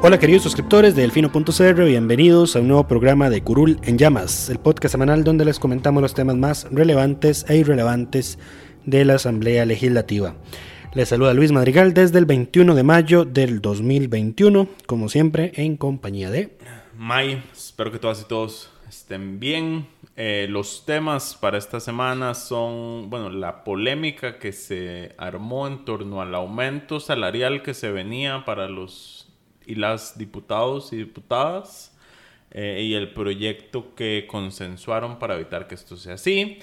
Hola queridos suscriptores de Delfino.cr, bienvenidos a un nuevo programa de Curul en Llamas, el podcast semanal donde les comentamos los temas más relevantes e irrelevantes de la Asamblea Legislativa. Les saluda Luis Madrigal desde el 21 de mayo del 2021, como siempre en compañía de... May, espero que todas y todos estén bien. Eh, los temas para esta semana son, bueno, la polémica que se armó en torno al aumento salarial que se venía para los y las diputados y diputadas eh, y el proyecto que consensuaron para evitar que esto sea así.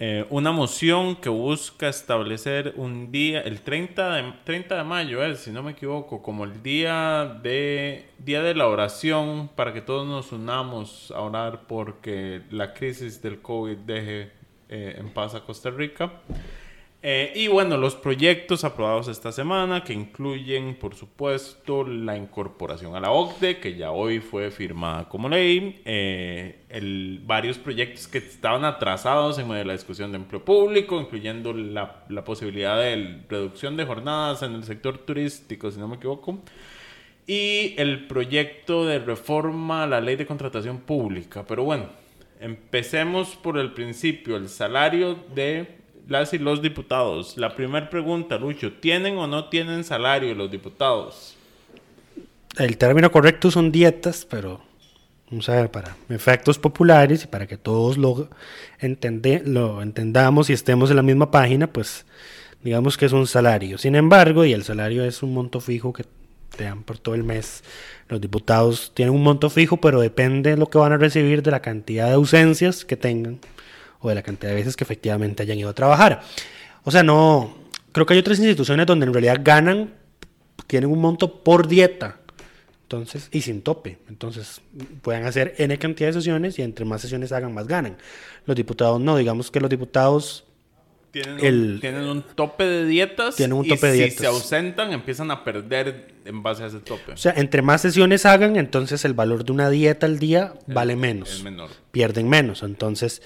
Eh, una moción que busca establecer un día, el 30 de, 30 de mayo, eh, si no me equivoco, como el día de, día de la oración para que todos nos unamos a orar porque la crisis del COVID deje en paz a Costa Rica. Eh, y bueno, los proyectos aprobados esta semana que incluyen, por supuesto, la incorporación a la OCDE, que ya hoy fue firmada como ley, eh, el, varios proyectos que estaban atrasados en la discusión de empleo público, incluyendo la, la posibilidad de reducción de jornadas en el sector turístico, si no me equivoco, y el proyecto de reforma a la ley de contratación pública. Pero bueno, empecemos por el principio, el salario de las y los diputados. La primera pregunta, Lucho, ¿tienen o no tienen salario los diputados? El término correcto son dietas, pero vamos a ver, para efectos populares y para que todos lo, lo entendamos y estemos en la misma página, pues digamos que es un salario. Sin embargo, y el salario es un monto fijo que te dan por todo el mes. Los diputados tienen un monto fijo, pero depende de lo que van a recibir de la cantidad de ausencias que tengan o de la cantidad de veces que efectivamente hayan ido a trabajar. O sea, no, creo que hay otras instituciones donde en realidad ganan, tienen un monto por dieta. Entonces, y sin tope. Entonces, pueden hacer N cantidad de sesiones y entre más sesiones hagan, más ganan. Los diputados no, digamos que los diputados tienen, un, tope de dietas. Tienen un tope y de dietas. Si se ausentan, empiezan a perder en base a ese tope. O sea, entre más sesiones hagan, entonces el valor de una dieta al día vale menos. Es menor. Pierden menos. Entonces,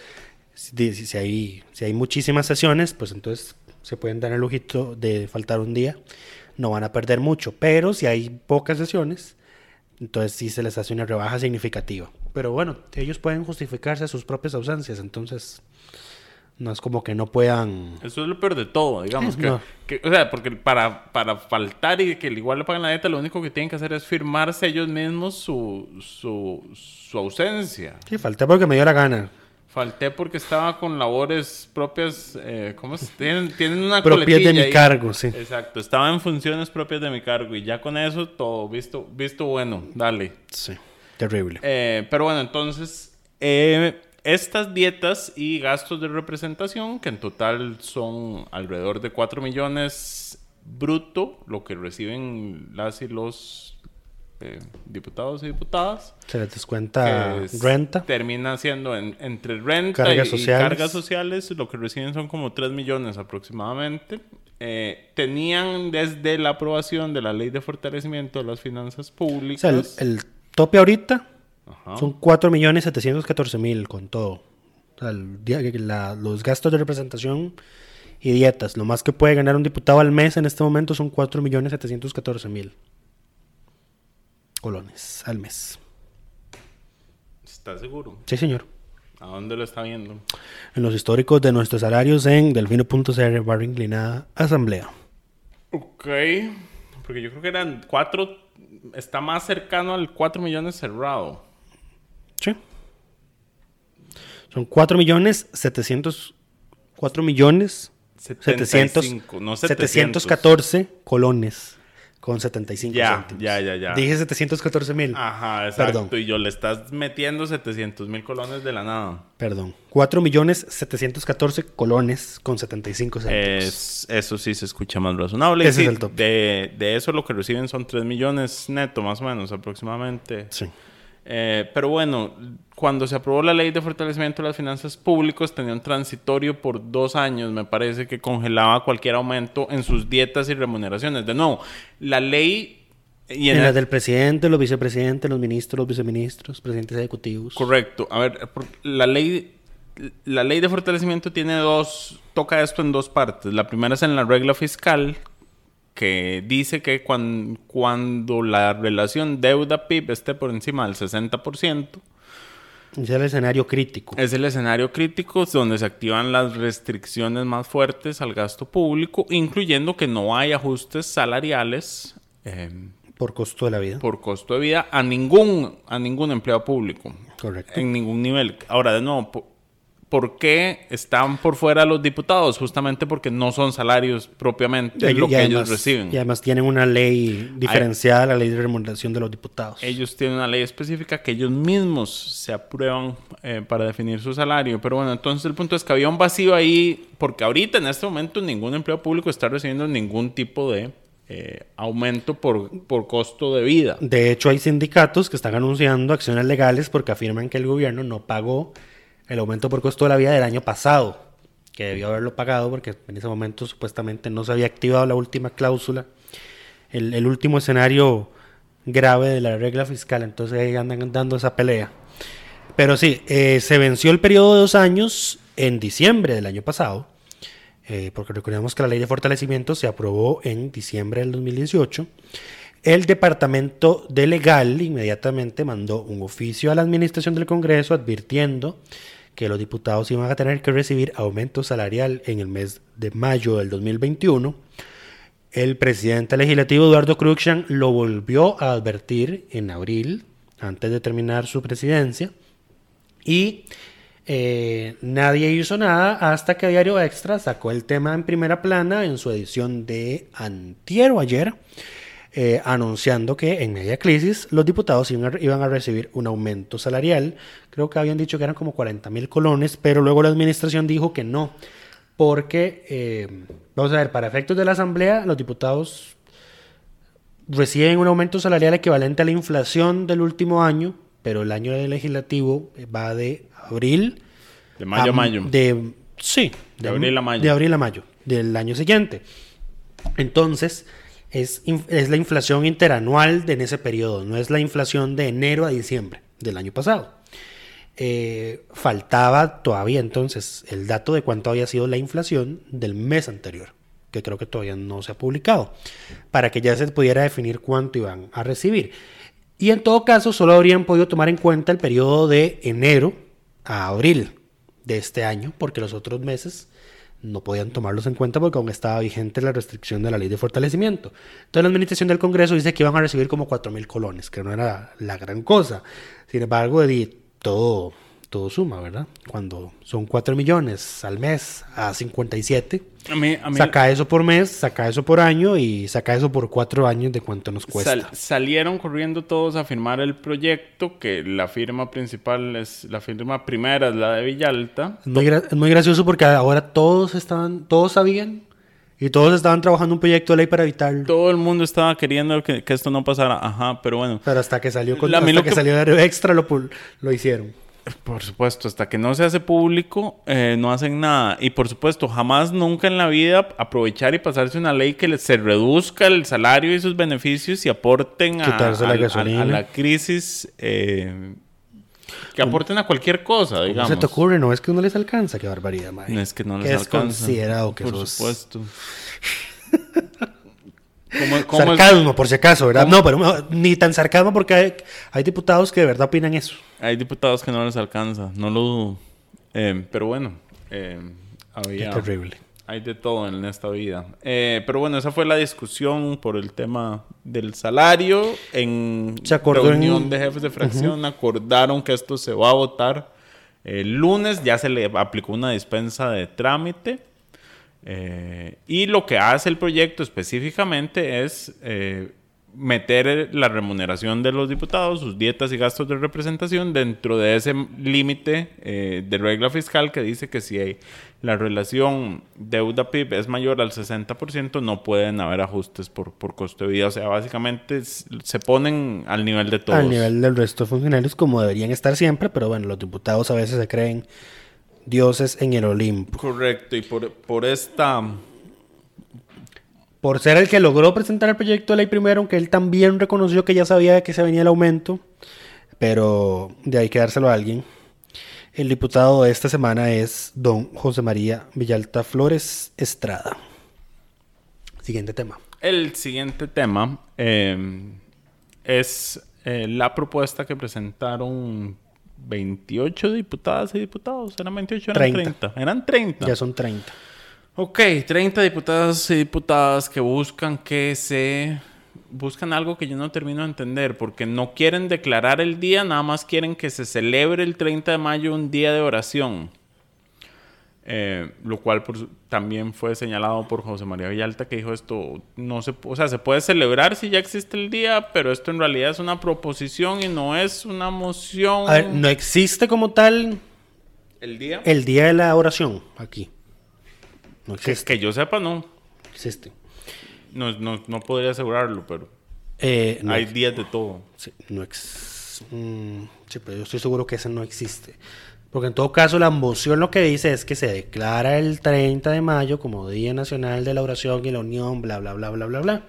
si, si, hay, si hay muchísimas sesiones, pues entonces se pueden dar el lujito de faltar un día. No van a perder mucho. Pero si hay pocas sesiones, entonces sí se les hace una rebaja significativa. Pero bueno, ellos pueden justificarse sus propias ausencias. Entonces no es como que no puedan... Eso es lo peor de todo, digamos. Que, o sea, porque para, para faltar y que igual le paguen la dieta, lo único que tienen que hacer es firmarse ellos mismos su, su, su ausencia. Sí, falté porque me dio la gana. Falté porque estaba con labores propias, eh, ¿cómo se tienen? Tienen una Propias de mi cargo, sí. Exacto, estaba en funciones propias de mi cargo y ya con eso todo visto, visto bueno, dale. Sí, terrible. Eh, pero bueno, entonces, eh, estas dietas y gastos de representación, que en total son alrededor de 4 millones bruto, lo que reciben las y los eh, diputados y diputadas. Se les descuenta renta. Termina siendo entre renta cargas y, sociales. cargas sociales, lo que reciben son como 3 millones aproximadamente. Eh, tenían desde la aprobación de la ley de fortalecimiento de las finanzas públicas. el, tope ahorita son 4 millones 714 mil con todo. los gastos de representación y dietas. Lo más que puede ganar un diputado al mes en este momento son 4 millones 714 mil colones al mes. ¿Estás seguro? Sí, señor. ¿A dónde lo está viendo? En los históricos de nuestros salarios en delfino.cr barra inclinada asamblea. Ok. Porque yo creo que eran cuatro. Está más cercano al 4 millones cerrado. Sí. Son 4 millones 700... 4 millones 700, 75, no 700. 714 colones con 75 Ya, céntimos. ya, ya, ya. Dije 714 mil. Ajá, exacto. Perdón. Y yo le estás metiendo 700 mil colones de la nada. Perdón. 4 millones 714 colones con 75 céntimos. Es, eso sí se escucha más razonable. Ese Sí, es el top. De, de eso lo que reciben son 3 millones neto, más o menos, aproximadamente. Sí. Eh, pero bueno, cuando se aprobó la ley de fortalecimiento de las finanzas públicas, tenía un transitorio por dos años, me parece que congelaba cualquier aumento en sus dietas y remuneraciones. De nuevo, la ley... Y En en las el- del presidente, los vicepresidentes, los ministros, los viceministros, presidentes ejecutivos. Correcto. A ver, la ley, la ley de fortalecimiento tiene dos, toca esto en dos partes. La primera es en la regla fiscal, que dice que cuan- cuando la relación deuda-PIB esté por encima del 60%, Ese es el escenario crítico. es el escenario crítico donde se activan las restricciones más fuertes al gasto público, incluyendo que no hay ajustes salariales eh, Por costo de la vida. por costo de vida a ningún, a ningún empleado público. Correcto. En ningún nivel. Ahora, de nuevo, ¿por qué están por fuera los diputados? Justamente porque no son salarios propiamente Ellos- lo y que además- ellos reciben. Y además tienen una ley diferenciada, la ley de remuneración de los diputados. Ellos tienen una ley específica que ellos mismos se aprueban eh, para definir su salario. Pero bueno, entonces el punto es que había un vacío ahí, porque ahorita en este momento ningún empleado público está recibiendo ningún tipo de eh, aumento por, por costo de vida. De hecho, hay sindicatos que están anunciando acciones legales porque afirman que el gobierno no pagó el aumento por costo de la vida del año pasado, que debió haberlo pagado porque en ese momento supuestamente no se había activado la última cláusula, el, el último escenario grave de la regla fiscal, entonces ahí andan dando esa pelea. Pero sí, eh, se venció el periodo de dos años en diciembre del año pasado, eh, porque recordemos que la ley de fortalecimiento se aprobó en diciembre del 2018. El Departamento de Legal inmediatamente mandó un oficio a la Administración del Congreso advirtiendo que los diputados iban a tener que recibir aumento salarial en el mes de mayo del 2021. El presidente legislativo Eduardo Cruikshank lo volvió a advertir en abril, antes de terminar su presidencia, y eh, nadie hizo nada hasta que Diario Extra sacó el tema en primera plana en su edición de antier o ayer, eh, anunciando que en media crisis los diputados iban a, iban a recibir un aumento salarial. Creo que habían dicho que eran como 40 mil colones, pero luego la administración dijo que no, porque, eh, vamos a ver, para efectos de la Asamblea, los diputados reciben un aumento salarial equivalente a la inflación del último año, pero el año legislativo va de abril De mayo a mayo. De, sí, De abril a mayo. De abril a mayo del año siguiente. Entonces, es, es la inflación interanual de en ese periodo, no es la inflación de enero a diciembre del año pasado. Eh, faltaba todavía entonces el dato de cuánto había sido la inflación del mes anterior, que creo que todavía no se ha publicado, para que ya se pudiera definir cuánto iban a recibir. Y en todo caso, solo habrían podido tomar en cuenta el periodo de enero a abril de este año, porque los otros meses no podían tomarlos en cuenta porque aún estaba vigente la restricción de la ley de fortalecimiento. Entonces la administración del Congreso dice que iban a recibir como 4 mil colones, que no era la gran cosa. Sin embargo, todo, todo suma, ¿verdad? Cuando son 4 millones al mes a 57, A mí, a mí saca eso por mes, saca eso por año y saca eso por 4 años de cuánto nos cuesta. sal- salieron corriendo todos a firmar el proyecto, que la firma principal es, la firma primera es la de Villalta. Es muy, gra- es muy gracioso porque ahora todos estaban, todos sabían y todos estaban trabajando un proyecto de ley para evitarlo. Todo el mundo estaba queriendo que, que esto no pasara. Ajá, pero bueno. Pero hasta que salió con, hasta lo que, que- salió de extra lo, lo hicieron. Por supuesto, hasta que no se hace público, eh, no hacen nada. Y por supuesto, jamás, nunca en la vida aprovechar y pasarse una ley que se reduzca el salario y sus beneficios y aporten a, la a- la crisis. eh, que aporten a cualquier cosa, ¿Cómo digamos. se te ocurre? No es que no les alcanza, qué barbaridad, mae. No es que no les alcanza. desconsiderado que Por sos. supuesto. ¿Cómo, cómo es- sarcasmo, por si acaso, ¿verdad? No, pero ni tan sarcasmo porque hay, hay diputados que de verdad opinan eso. Hay diputados que no les alcanza, no lo dudo. Eh, pero bueno, eh, Qué había... terrible. Hay de todo en esta vida. Eh, pero bueno, esa fue la discusión por el tema del salario. En Se acordó en- reunión de jefes de fracción acordaron que esto se va a votar El lunes ya se le aplicó una dispensa de trámite. Eh, y lo que hace el proyecto específicamente es eh, meter la remuneración de los diputados, sus dietas y gastos de representación dentro de ese límite eh, de regla fiscal que dice que si la relación deuda-PIB es mayor al 60%, no pueden haber ajustes por, por costo de vida. O sea, básicamente se ponen al nivel de todos. Al nivel del resto de funcionarios, como deberían estar siempre, pero bueno, los diputados a veces se creen dioses en el Olimpo. Correcto, y por, por esta... Por ser el que logró presentar el proyecto de ley primero, aunque él también reconoció que ya sabía de que se venía el aumento, pero de ahí que dárselo a alguien. El diputado de esta semana es don José María Villalta Flores Estrada. Siguiente tema. El siguiente tema eh, es eh, la propuesta que presentaron 28 diputadas y diputados. ¿Eran 28 eran 30. 30? Eran 30. Ya son 30. Ok, 30 diputadas y diputadas que buscan que se... Buscan algo que yo no termino de entender, porque no quieren declarar el día, nada más quieren que se celebre el 30 de mayo un día de oración. Eh, lo cual por su- también fue señalado por José María Villalta, que dijo esto, no se, o sea, se puede celebrar si ya existe el día, pero esto en realidad es una proposición y no es una moción. A ver, no existe como tal El día. el día de la oración aquí. No que, existe. que yo sepa, no. existe. No, no, no podría asegurarlo, pero Eh, no hay ex- días de todo. Sí, no ex- mm, sí, pero yo estoy seguro que ese no existe. Porque en todo caso la moción lo que dice es que se declara el 30 de mayo como Día Nacional de la Oración y la Unión, bla, bla, bla, bla, bla, bla.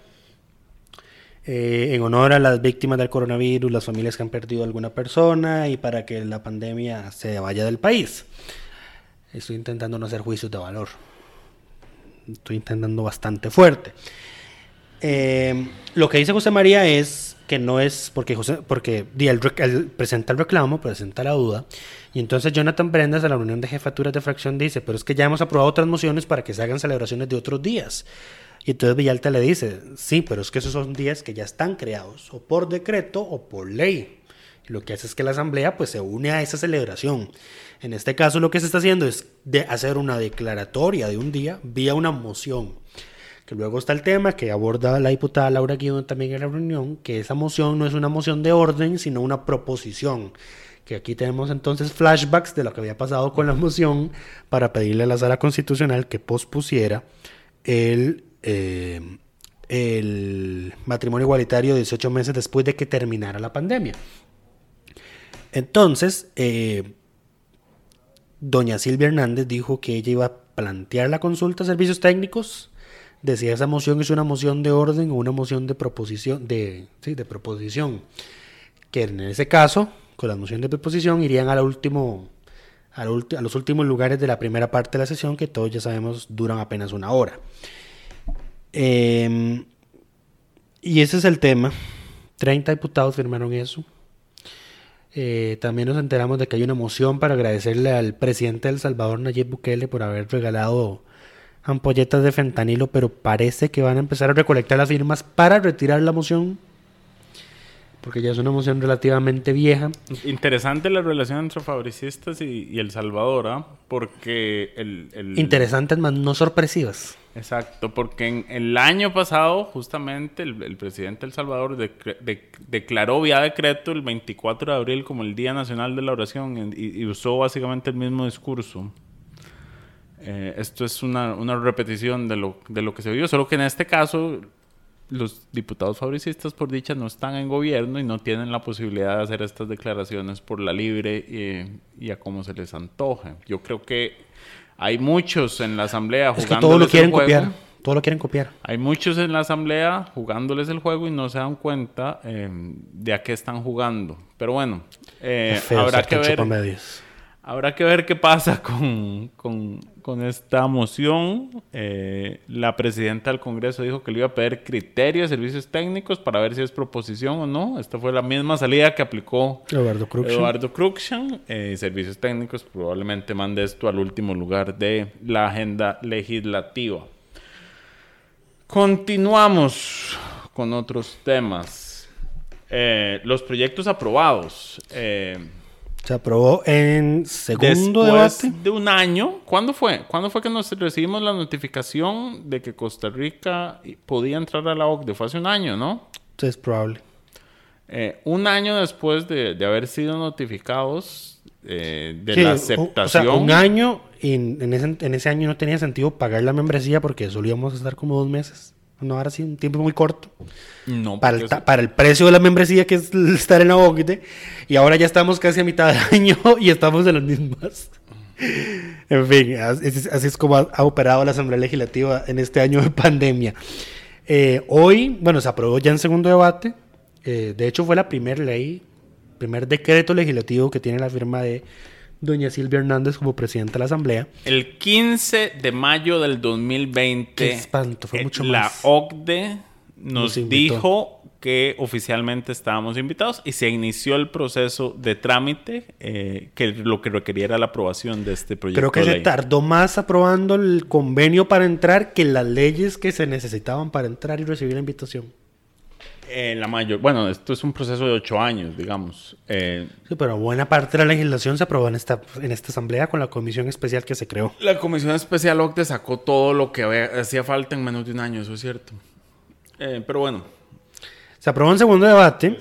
Eh, en honor a las víctimas del coronavirus, las familias que han perdido a alguna persona y para que la pandemia se vaya del país. Estoy intentando no hacer juicios de valor. Estoy intentando bastante fuerte. Eh, lo que dice José María es que no es porque José, porque él presenta el reclamo, presenta la duda, y entonces Jonathan Prendas a la reunión de jefaturas de fracción dice, pero es que ya hemos aprobado otras mociones para que se hagan celebraciones de otros días. Y entonces Villalta le dice, sí, pero es que esos son días que ya están creados, o por decreto o por ley. Lo que hace es que la asamblea pues se une a esa celebración. En este caso lo que se está haciendo es de hacer una declaratoria de un día vía una moción. Que luego está el tema que aborda la diputada Laura Guido también en la reunión, que esa moción no es una moción de orden, sino una proposición. Que aquí tenemos entonces flashbacks de lo que había pasado con la moción para pedirle a la sala constitucional que pospusiera el, eh, matrimonio igualitario 18 meses después de que terminara la pandemia. Entonces, eh, doña Silvia Hernández dijo que ella iba a plantear la consulta a servicios técnicos de si esa moción es una moción de orden o una moción de proposición, de, sí, de proposición. Que en ese caso, con la moción de proposición, irían a, último, los últimos lugares de la primera parte de la sesión, que todos ya sabemos duran apenas una hora. Em, y ese es el tema. 30 diputados firmaron eso. Eh, también nos enteramos de que hay una moción para agradecerle al presidente de El Salvador, Nayib Bukele, por haber regalado ampolletas de fentanilo, pero parece que van a empezar a recolectar las firmas para retirar la moción, porque ya es una moción relativamente vieja. Interesante la relación entre fabricistas y, y El Salvador, ¿ah? Porque el, el- Interesantes, más no sorpresivas. Exacto, porque en el año pasado, justamente, el, el presidente de El Salvador decre- de- declaró vía decreto el 24 de abril como el Día Nacional de la Oración y, y usó básicamente el mismo discurso. Eh, esto es una, una repetición de lo, de lo que se vio, solo que en este caso los diputados fabricistas, por dicha, no están en gobierno y no tienen la posibilidad de hacer estas declaraciones por la libre y, y a como se les antoje. Yo creo que hay muchos en la asamblea Es que todo lo el quieren juego. copiar. Todo lo quieren copiar. Hay muchos en la asamblea jugándoles el juego y no se dan cuenta eh, de a qué están jugando. Pero bueno, eh, habrá que ver. Habrá que ver qué pasa con, con- con esta moción. Eh, la presidenta del Congreso dijo que le iba a pedir criterios servicios técnicos para ver si es proposición o no. Esta fue la misma salida que aplicó Eduardo Cruxen. Eduardo Cruxen. Eh, servicios técnicos probablemente mande esto al último lugar de la agenda legislativa. Continuamos con otros temas. Eh, los proyectos aprobados. Eh, Se aprobó en segundo Después debate. de un año, ¿cuándo fue? ¿Cuándo fue que nos recibimos la notificación de que Costa Rica podía entrar a la OCDE? Fue hace un año, ¿no? Es probable. Eh, un año después de, de haber sido notificados eh, de Sí, la o- aceptación. O, sea, un año y en, en ese, en ese año no tenía sentido pagar la membresía porque solíamos estar como dos meses. No, ahora sí, un tiempo muy corto. No, Para el, para el precio de la membresía que es estar en la OCDE. Y ahora ya estamos casi a mitad del año y estamos en las mismas. En fin, así, es- como ha, ha operado la Asamblea Legislativa en este año de pandemia. Eh, hoy, bueno, se aprobó ya en segundo debate. Eh, de hecho, fue la primera ley, primer decreto legislativo que tiene la firma de doña Silvia Hernández como presidenta de la Asamblea. El 15 de mayo del 2020, Qué espanto, fue eh, mucho la más. OCDE nos, dijo que oficialmente estábamos invitados y se inició el proceso de trámite eh, que lo que requería era la aprobación de este proyecto Creo que de se tardó más aprobando el convenio para entrar que las leyes que se necesitaban para entrar y recibir la invitación. Eh, la mayor, bueno, esto es un proceso de ocho años, digamos. Eh, Sí, pero buena parte de la legislación se aprobó en esta, en esta asamblea con la comisión especial que se creó. la Comisión Especial OCDE sacó todo lo que había- hacía falta en menos de un año, eso es cierto. Eh, pero bueno, Se aprobó en segundo debate.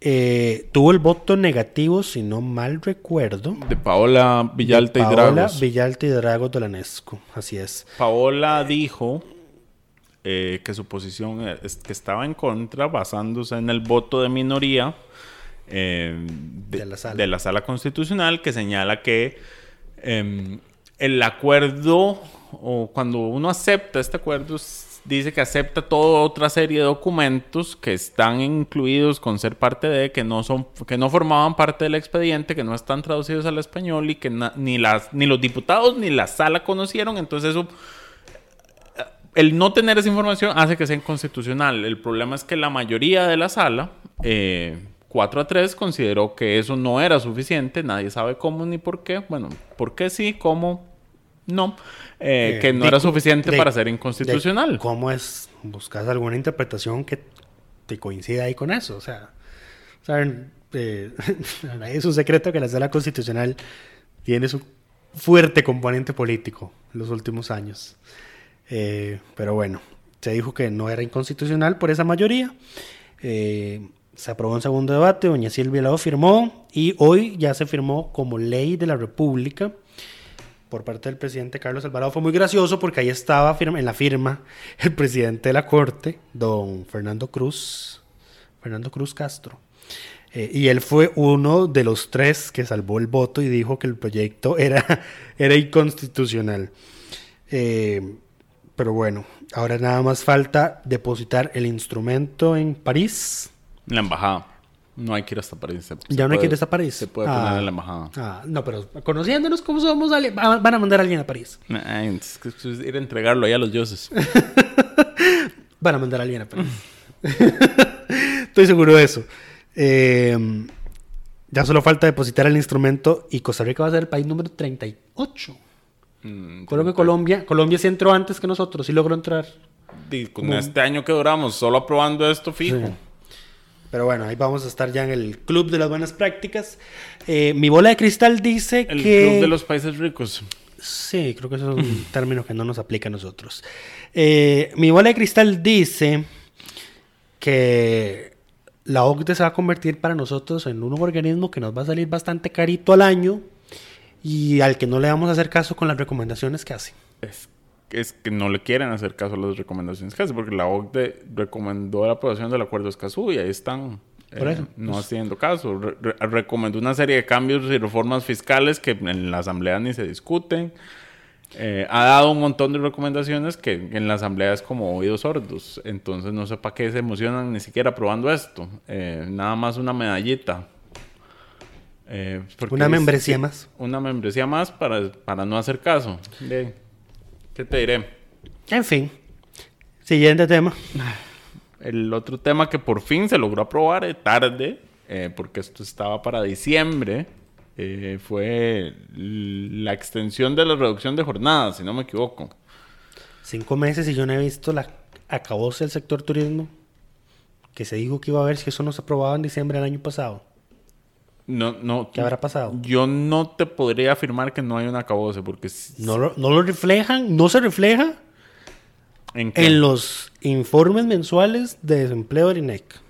eh, tuvo el voto negativo, si no mal recuerdo. de Paola Villalta de y Paola Dragos. Villalta y Dragos Dolanesco. Así es. Paola dijo eh, que su posición es que estaba en contra basándose en el voto de minoría eh, de, De la sala. de la sala constitucional que señala que em, el acuerdo o cuando uno acepta este acuerdo dice que acepta toda otra serie de documentos que están incluidos con ser parte de que no son que no formaban parte del expediente que no están traducidos al español y que na- ni las ni los diputados ni la sala conocieron entonces eso el no tener esa información hace que sea inconstitucional. El problema es que la mayoría de la sala, eh, 4 a 3, consideró que eso no era suficiente. Nadie sabe cómo ni por qué. Bueno, por qué sí, cómo no. Eh, Eh, que no de era suficiente de- para ser de inconstitucional. ¿Cómo es? ¿Buscas alguna interpretación que te coincida ahí con eso? O sea, saben, eh, es un secreto que la sala constitucional tiene su fuerte componente político en los últimos años. Eh, pero bueno, se dijo que no era inconstitucional por esa mayoría. Eh, se aprobó en segundo debate, doña Silvia lo firmó y hoy ya se firmó como ley de la República por parte del presidente Carlos Alvarado. Fue muy gracioso porque ahí estaba firma- en la firma el presidente de la Corte, don Fernando Cruz, Fernando Cruz Castro. Eh, y él fue uno de los tres que salvó el voto y dijo que el proyecto era, era inconstitucional. Eh, pero bueno, ahora nada más falta depositar el instrumento en París. La embajada. No hay que ir hasta París. Se- se Ya no hay que ir hasta París. Se puede Ah. poner en la embajada. Ah, no, pero conociéndonos como somos, van a mandar a alguien a París. Ay, es que- es ir a entregarlo ahí a los dioses. Van a mandar a alguien a París. Estoy seguro de eso. Eh, ya solo falta depositar el instrumento y Costa Rica va a ser el país número 38. Mm, Creo que Colombia, Colombia sí entró antes que nosotros, sí logró entrar. y con este año que duramos, solo aprobando esto fijo. Sí. Pero bueno, ahí vamos a estar ya en el club de las buenas prácticas. Eh, mi bola de cristal dice El que... club de los países ricos. Sí, creo que eso es un término que no nos aplica a nosotros. Eh, mi bola de cristal dice que la OCDE se va a convertir para nosotros en un organismo que nos va a salir bastante carito al año y al que no le vamos a hacer caso con las recomendaciones que hace. Es, es que no le quieren hacer caso a las recomendaciones que hace, porque la OCDE recomendó la aprobación del acuerdo de Escazú y ahí están Por eh, no pues- haciendo caso. Re- re- recomendó una serie de cambios y reformas fiscales que en la Asamblea ni se discuten. Eh, ha dado un montón de recomendaciones que en la Asamblea es como oídos sordos. Entonces no sé para qué se emocionan ni siquiera aprobando esto. Eh, nada más una medallita. Eh, Una es- membresía más. Una membresía más para, para no hacer caso. De- ¿Qué te diré? En fin, siguiente tema. El otro tema que por fin se logró aprobar eh, tarde, eh, porque esto estaba para diciembre, fue la extensión de la reducción de jornadas, si no me equivoco. Cinco meses y yo no he visto la acabóse del sector turismo que se dijo que iba a ver si eso no se aprobaba en diciembre del año pasado. No, no. ¿Qué habrá pasado? Yo no te podría afirmar que no hay un acabose, porque No lo, no lo reflejan, no se refleja ¿en, qué? en los informes mensuales de desempleo del INEC.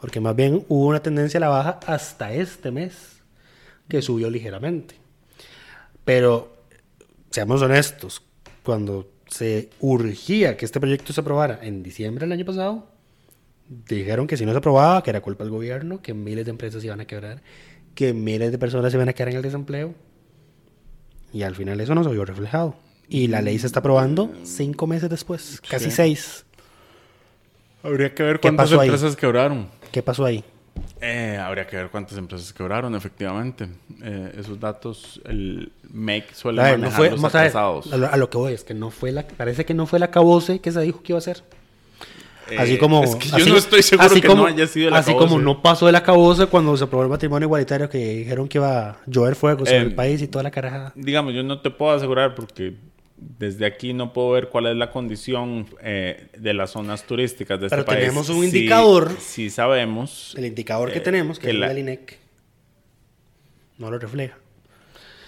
Porque más bien hubo una tendencia a la baja hasta este mes, que subió ligeramente. Pero, seamos honestos, cuando se urgía que este proyecto se aprobara en diciembre del año pasado, dijeron que si no se aprobaba, que era culpa del gobierno, que miles de empresas iban a quebrar, que miles de personas se iban a quedar en el desempleo. Y al final eso no se vio reflejado. Y la ley se está aprobando cinco meses después, casi Sí. seis. Habría que ver ¿Qué cuántas pasó ahí? empresas quebraron. ¿Qué pasó ahí? Eh, habría que ver cuántas empresas quebraron, efectivamente. Eh, esos datos, el MEC suele A ver, no fue, vamos a, ver, a lo, a lo que voy es que no fue la, parece que no fue el acabose que se dijo que iba a ser. Eh, Así como. Es que yo así- no estoy seguro así que como- no haya sido el Así acabose. como no pasó el acabose cuando se aprobó el matrimonio igualitario que dijeron que iba a llover fuego sobre Eh, el país y toda la carajada. Digamos, yo no te puedo asegurar porque desde aquí no puedo ver cuál es la condición eh, de las zonas turísticas de Pero este país. tenemos un Sí- indicador. Sí, sabemos. El indicador que eh, tenemos, que, que es la- el INEC, no lo refleja.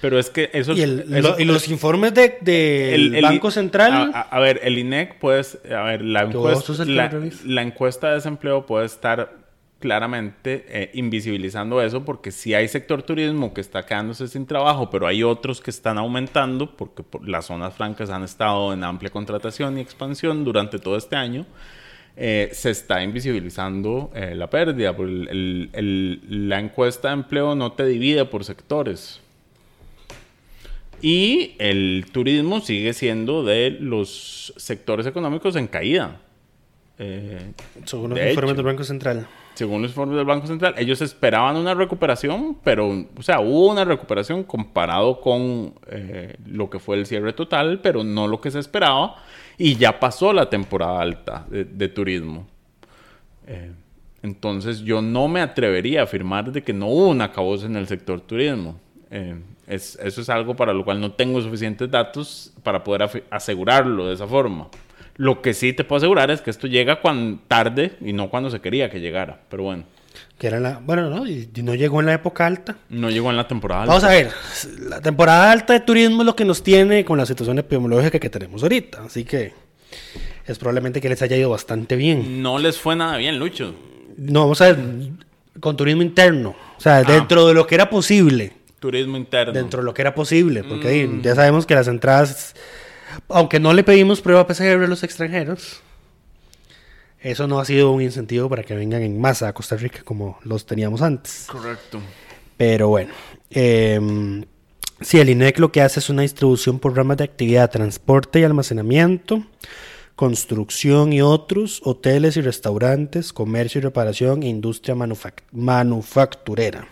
Pero es que eso... Y, el- eso- lo- y los informes del de, el- el- Banco Central. A, ver, el INEC, pues, a ver, la encuesta, la, la encuesta de desempleo puede estar claramente eh, invisibilizando eso porque si hay sector turismo que está quedándose sin trabajo, pero hay otros que están aumentando porque por- las zonas francas han estado en amplia contratación y expansión durante todo este año. eh, se está invisibilizando eh, la pérdida. porque el- el- el- la encuesta de empleo no te divide por sectores. Y el turismo sigue siendo de los sectores económicos en caída. Eh, según los de informes hecho. del Banco Central. según los informes del Banco Central, ellos esperaban una recuperación, pero, o sea, hubo una recuperación comparado con eh, lo que fue el cierre total, pero no lo que se esperaba, y ya pasó la temporada alta de, de turismo. Eh, entonces, yo no me atrevería a afirmar de que no hubo un acabose en el sector turismo. Eh, es- eso es algo para lo cual no tengo suficientes datos para poder asegurarlo de esa forma. Lo que sí te puedo asegurar es que esto llega cuando, tarde y no cuando se quería que llegara. Pero bueno, Que era la, bueno, no, y, y no llegó en la época alta. no llegó en la temporada. alta. Vamos a ver, la temporada alta de turismo es lo que nos tiene con la situación epidemiológica que tenemos ahorita. Así que es probablemente que les haya ido bastante bien. No les fue nada bien, Lucho. No, vamos a ver, con turismo interno. O sea, Ah. dentro de lo que era posible. Turismo interno. Dentro de lo que era posible. Porque ahí Mm. ya sabemos que las entradas, aunque no le pedimos prueba PCR a los extranjeros, eso no ha sido un incentivo para que vengan en masa a Costa Rica como los teníamos antes. Correcto. Pero bueno, eh, sí, el INEC lo que hace es una distribución por ramas de actividad, transporte y almacenamiento, construcción y otros, hoteles y restaurantes, comercio y reparación e industria manufac- manufacturera.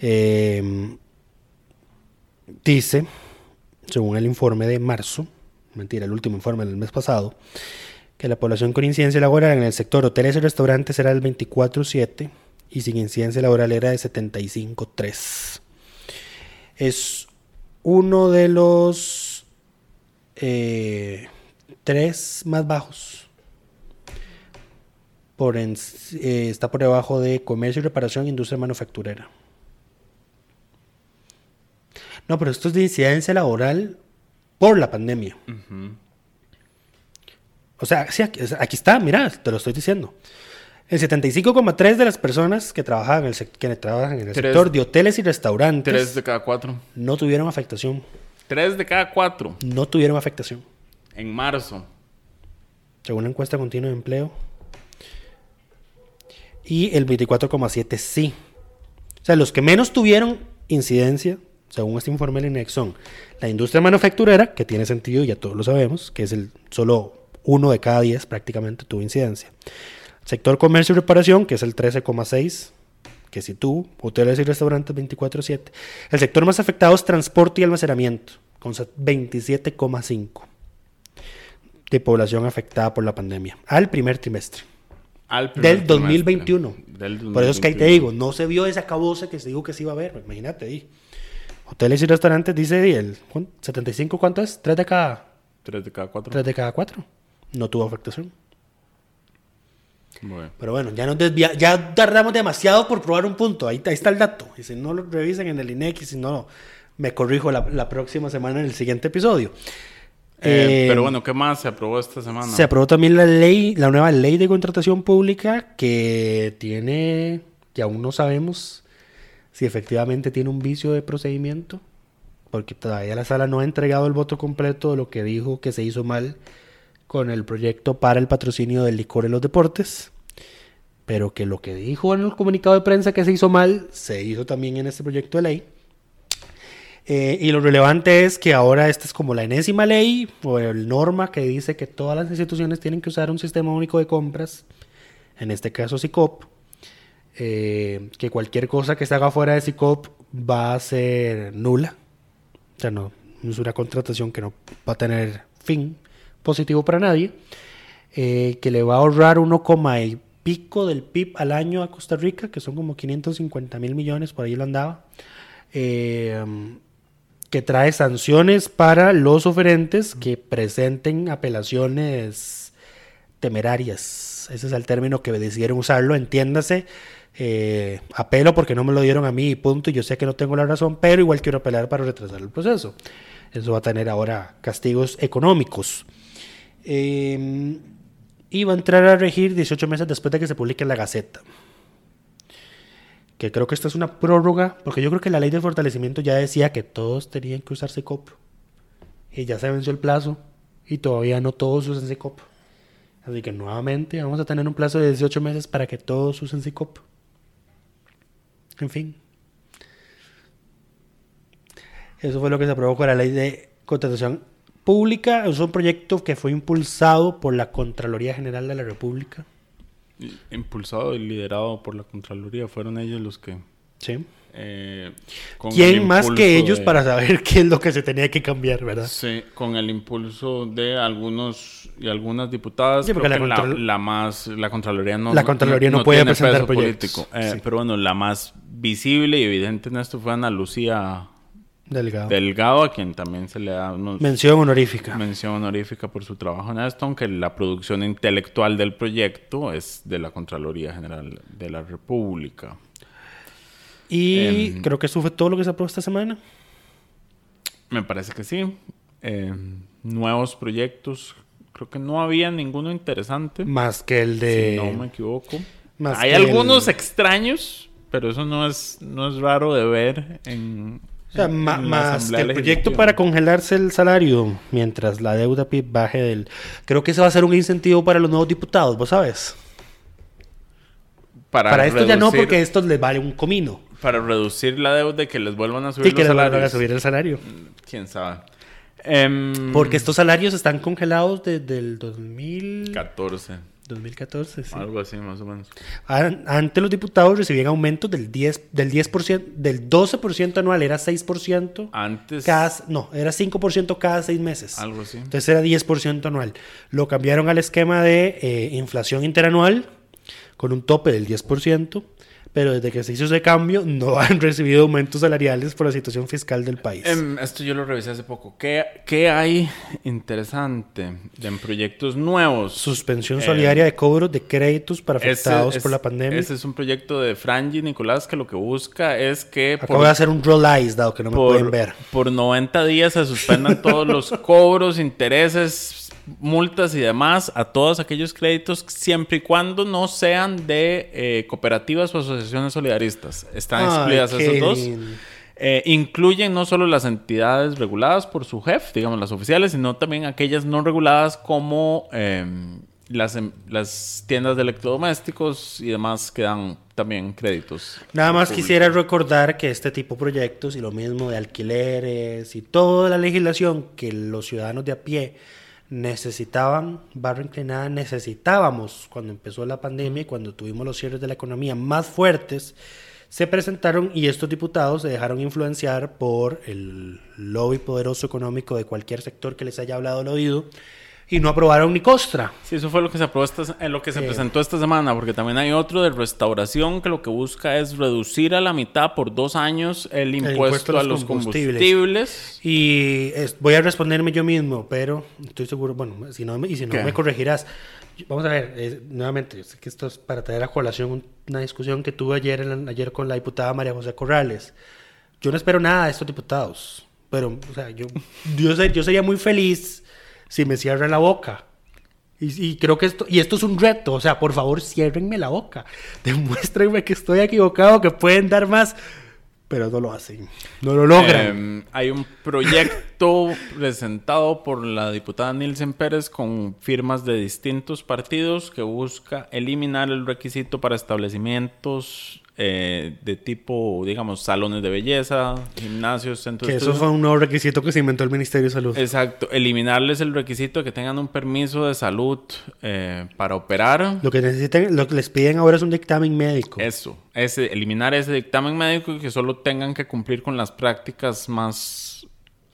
Eh, dice, según el informe de marzo, mentira, el último informe del mes pasado, que la población con incidencia laboral en el sector hoteles y restaurantes era del 24.7 y sin incidencia laboral era de 75.3. Es uno de los eh, tres más bajos. Eh, está por debajo de comercio y reparación industria manufacturera. No, pero esto es de incidencia laboral por la pandemia. O sea, sí, aquí, aquí está, mira, te lo estoy diciendo. El 75,3 de las personas que trabajaban en el, que trabajan en el Tres- sector de hoteles y restaurantes Tres de cada cuatro. no tuvieron afectación. Tres de cada cuatro. No tuvieron afectación. En marzo. Según la encuesta continua de empleo. Y el 24,7 sí. O sea, los que menos tuvieron incidencia, según este informe del INEX, son la industria manufacturera, que tiene sentido, ya todos lo sabemos, que es el solo uno de cada 10 prácticamente tuvo incidencia. Sector comercio y reparación, que es el 13,6, que sí tuvo. Hoteles y restaurantes, 24,7. El sector más afectado es transporte y almacenamiento, con 27,5 de población afectada por la pandemia al primer trimestre Al primer del trimestre. 2021. Del Por eso es que ahí te 2021. digo, no se vio ese acabose que se dijo que se iba a ver. Imagínate ahí. Hoteles y restaurantes dice ahí, el ¿cuán- 75 cuánto es? 3 de cada Tres de cada cuatro. 3 de cada 4. No tuvo afectación. Bueno. Pero bueno, ya nos desvia, ya tardamos demasiado por probar un punto. Ahí, ahí está el dato. Y si no lo revisen en el INEC, y si no, me corrijo la, la próxima semana en el siguiente episodio. Eh, Eh, pero bueno, ¿qué más se aprobó esta semana? Se aprobó también la ley, la nueva ley de contratación pública que tiene, que aún no sabemos si efectivamente tiene un vicio de procedimiento, porque todavía la sala no ha entregado el voto completo de lo que dijo que se hizo mal con el proyecto para el patrocinio del licor en los deportes, pero que lo que dijo en el comunicado de prensa que se hizo mal, se hizo también en este proyecto de ley. Eh, y lo relevante es que ahora esta es como la enésima ley o el norma que dice que todas las instituciones tienen que usar un sistema único de compras, en este caso SICOP, eh, que cualquier cosa que se haga fuera de SICOP va a ser nula. O sea, no, es una contratación que no va a tener fin positivo para nadie, eh, que le va a ahorrar 1, y pico del PIB al año a Costa Rica, que son como 550 mil millones, por ahí lo andaba. Eh, que trae sanciones para los oferentes que presenten apelaciones temerarias. Ese es el término que decidieron usarlo. Entiéndase, eh, apelo porque no me lo dieron a mí y punto. y Yo sé que no tengo la razón, pero igual quiero apelar para retrasar el proceso. Eso va a tener ahora castigos económicos. Eh, y va a entrar a regir 18 meses después de que se publique en la Gaceta que creo que esta es una prórroga, porque yo creo que la ley del fortalecimiento ya decía que todos tenían que usar CECOP. Y ya se venció el plazo y todavía no todos usan CECOP. Así que nuevamente vamos a tener un plazo de 18 meses para que todos usen CECOP. En fin. Eso fue lo que se aprobó con la ley de contratación pública. Es un proyecto que fue impulsado por la Contraloría General de la República. Impulsado y liderado por la Contraloría, fueron ellos los que... Sí. eh, con ¿Quién más que ellos de- para saber qué es lo que se tenía que cambiar, verdad? Sí, con el impulso de algunos y algunas diputadas. Sí, porque creo la más, la Contraloría no, La Contraloría no puede presentar proyectos, político. Eh, sí. Pero bueno, la más visible y evidente en esto fue Ana Lucía Delgado. Delgado, a quien también se le da unos Mención honorífica. mención honorífica por su trabajo en esto, aunque la producción intelectual del proyecto es de la Contraloría General de la República. Y Em, creo que eso fue todo lo que se aprobó esta semana. Me parece que sí. Eh, nuevos proyectos. Creo que no había ninguno interesante. Más que el de. si no me equivoco. más Hay algunos el- extraños, pero eso no es, no es raro de ver en. O sea, en más que el proyecto para congelarse el salario mientras la deuda PIB baje del. Creo que ese va a ser un incentivo para los nuevos diputados, ¿vos sabes? Para, Para, esto ya no, porque esto les vale un comino. Para reducir la deuda y que les vuelvan a subir Sí, que los les van a salarios. subir el salario. Quién sabe. Em, Porque estos salarios están congelados desde el 2000... 14. 2014. sí. Algo así, más o menos. An- Antes los diputados recibían aumentos del 10%, del 10%, del 12% anual, era 6%. Antes. Cada, no, era 5% cada seis meses. Algo así. Entonces era 10% anual. Lo cambiaron al esquema de eh, inflación interanual con un tope del 10%, pero desde que se hizo ese cambio no han recibido aumentos salariales por la situación fiscal del país. Em, esto yo lo revisé hace poco. ¿Qué, qué hay interesante en proyectos nuevos? Suspensión Eh, solidaria de cobros de créditos para Ese afectados es- por la pandemia. Ese es un proyecto de Franji Nicolás que lo que busca es que Acabo de hacer un roll eyes, dado que no me pueden ver. por 90 días se suspendan todos los cobros, intereses, multas y demás a todos aquellos créditos siempre y cuando no sean de eh, cooperativas o asociaciones solidaristas. Están Ay, excluidas qué esas dos. Eh, incluyen no solo las entidades reguladas por su jefe, digamos las oficiales, sino también aquellas no reguladas como eh, las, em- las tiendas de electrodomésticos y demás que dan también créditos. Nada más quisiera recordar que este tipo de proyectos y lo mismo de alquileres y toda la legislación que los ciudadanos de a pie necesitaban, barra inclinada, necesitábamos cuando empezó la pandemia y cuando tuvimos los cierres de la economía más fuertes, se presentaron y estos diputados se dejaron influenciar por el lobby poderoso económico de cualquier sector que les haya hablado al oído y no aprobaron ni costra. Sí, eso fue lo que se aprobó esta- en lo que se Eh. presentó esta semana, porque también hay otro de restauración que lo que busca es reducir a la mitad por dos años el impuesto, a los combustibles. Y es- voy a responderme yo mismo, pero estoy seguro, bueno, si no y si no ¿Qué? me corregirás. Vamos a ver, eh, nuevamente, yo sé que esto es para traer a colación un- una discusión que tuve ayer, en ayer con la diputada María José Corrales. Yo no espero nada de estos diputados, pero, o sea, yo, yo, ser- yo sería muy feliz si me cierran la boca. Y, creo que esto, y esto es un reto, o sea, por favor, ciérrenme la boca. Demuéstrenme que estoy equivocado, que pueden dar más, pero no lo hacen, no lo logran. Eh, hay un proyecto presentado por la diputada Nielsen Pérez con firmas de distintos partidos que busca eliminar el requisito para establecimientos eh, de tipo, digamos, salones de belleza, gimnasios, centros que eso fue un nuevo requisito que se inventó el Ministerio de Salud. Exacto, eliminarles el requisito de que tengan un permiso de salud eh, para operar. Lo que necesitan, lo que les piden ahora es un dictamen médico. Eso, ese, eliminar ese dictamen médico y que solo tengan que cumplir con las prácticas más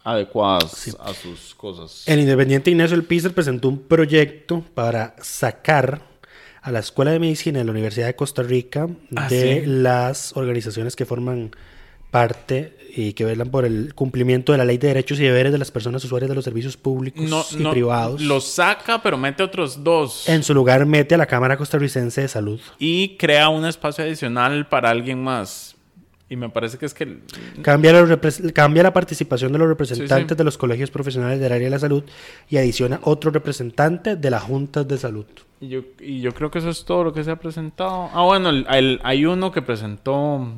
adecuadas a sus cosas. El independiente Ignacio El Pizar presentó un proyecto para sacar a la Escuela de Medicina de la Universidad de Costa Rica Ah, de sí. las organizaciones que forman parte y que velan por el cumplimiento de la ley de derechos y deberes de las personas usuarias de los servicios públicos No, y no, privados. Los saca, pero mete otros dos. En su lugar mete a la Cámara Costarricense de Salud. Y crea un espacio adicional para alguien más. Y me parece que es que... Cambia, repres- cambia la participación de los representantes Sí, sí. de los colegios profesionales del área de la salud y adiciona otro representante de las juntas de salud. Y yo, y yo creo que eso es todo lo que se ha presentado. Ah, bueno, el- el- hay uno que presentó...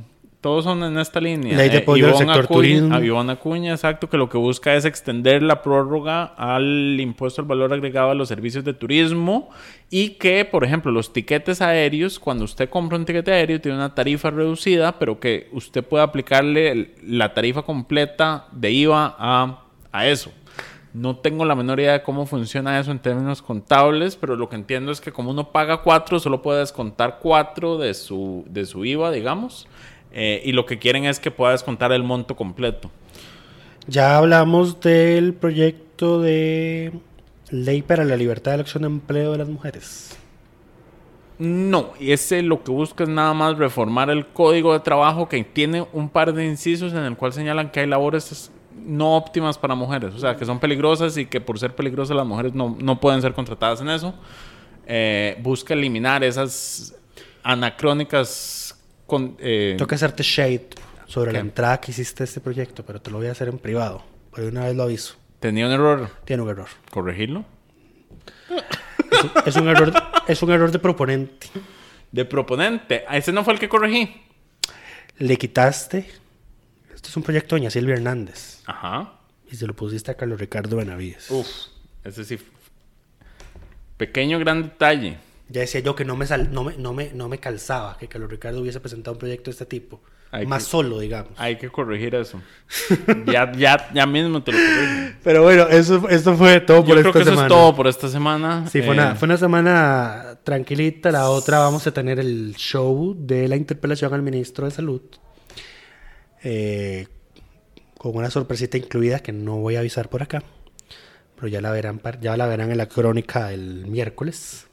Todos son en esta línea. Ley de apoyo al Ivonne sector Acuña- turismo. a Ivonne Acuña, exacto, que lo que busca es extender la prórroga al impuesto al valor agregado a los servicios de turismo y que, por ejemplo, los tiquetes aéreos, cuando usted compra un tiquete aéreo, tiene una tarifa reducida, pero que usted puede aplicarle la tarifa completa de IVA a, a eso. No tengo la menor idea de cómo funciona eso en términos contables, pero lo que entiendo es que como uno paga cuatro, solo puede descontar cuatro de su, de su IVA, digamos. Eh, y lo que quieren es que pueda descontar el monto completo. Ya hablamos del proyecto de ley para la libertad de elección de empleo de las mujeres. No, y ese lo que busca es nada más reformar el código de trabajo que tiene un par de incisos en el cual señalan que hay labores no óptimas para mujeres, o sea, que son peligrosas y que por ser peligrosas las mujeres no, no pueden ser contratadas en eso. Eh, busca eliminar esas anacrónicas con, eh, Tengo que hacerte shade sobre la entrada que hiciste a este proyecto, pero te lo voy a hacer en privado. Por una vez lo aviso. tenía un error, Tiene un error. corregirlo. Es un, es un error, es un error de proponente. De proponente, ese no fue el que corregí. Le quitaste. Este es un proyecto de Doña Silvia Hernández. Ajá. Y se lo pusiste a Carlos Ricardo Benavides. Uf, ese sí. Pequeño gran detalle. Ya decía yo que no me, sal- no me, no me, no me calzaba que Carlos Ricardo hubiese presentado un proyecto de este tipo. Hay Más que- solo, digamos. Hay que corregir eso. ya, ya, ya mismo te lo corrijo. Pero bueno, eso, esto fue todo Yo por creo esta que eso es todo por esta semana. Sí, fue, Eh, una, fue una semana tranquilita. La otra vamos a tener el show de la interpelación al ministro de Salud. Eh, con una sorpresita incluida que no voy a avisar por acá. Pero ya la verán, par- ya la verán en la crónica el miércoles.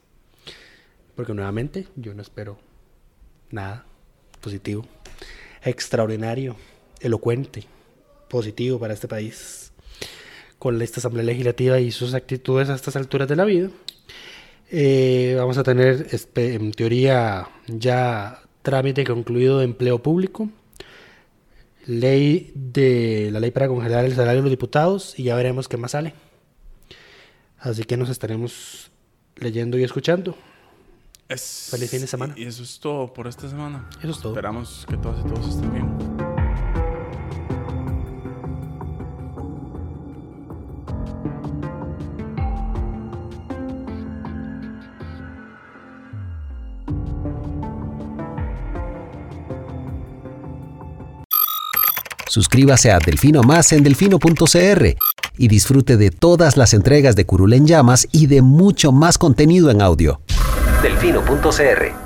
Porque nuevamente yo no espero nada positivo, extraordinario, elocuente, positivo para este país. Con esta Asamblea Legislativa y sus actitudes a estas alturas de la vida. Eh, vamos a tener, en teoría, ya trámite concluido de empleo público. Ley de la ley para congelar el salario de los diputados y ya veremos qué más sale. Así que nos estaremos leyendo y escuchando. Es- Feliz fin de semana. Y eso es todo por esta semana. Eso es todo. Esperamos que todas y todos estén bien. Suscríbase a Delfino Más en delfino.cr y disfrute de todas las entregas de Curul en Llamas y de mucho más contenido en audio. Delfino.cr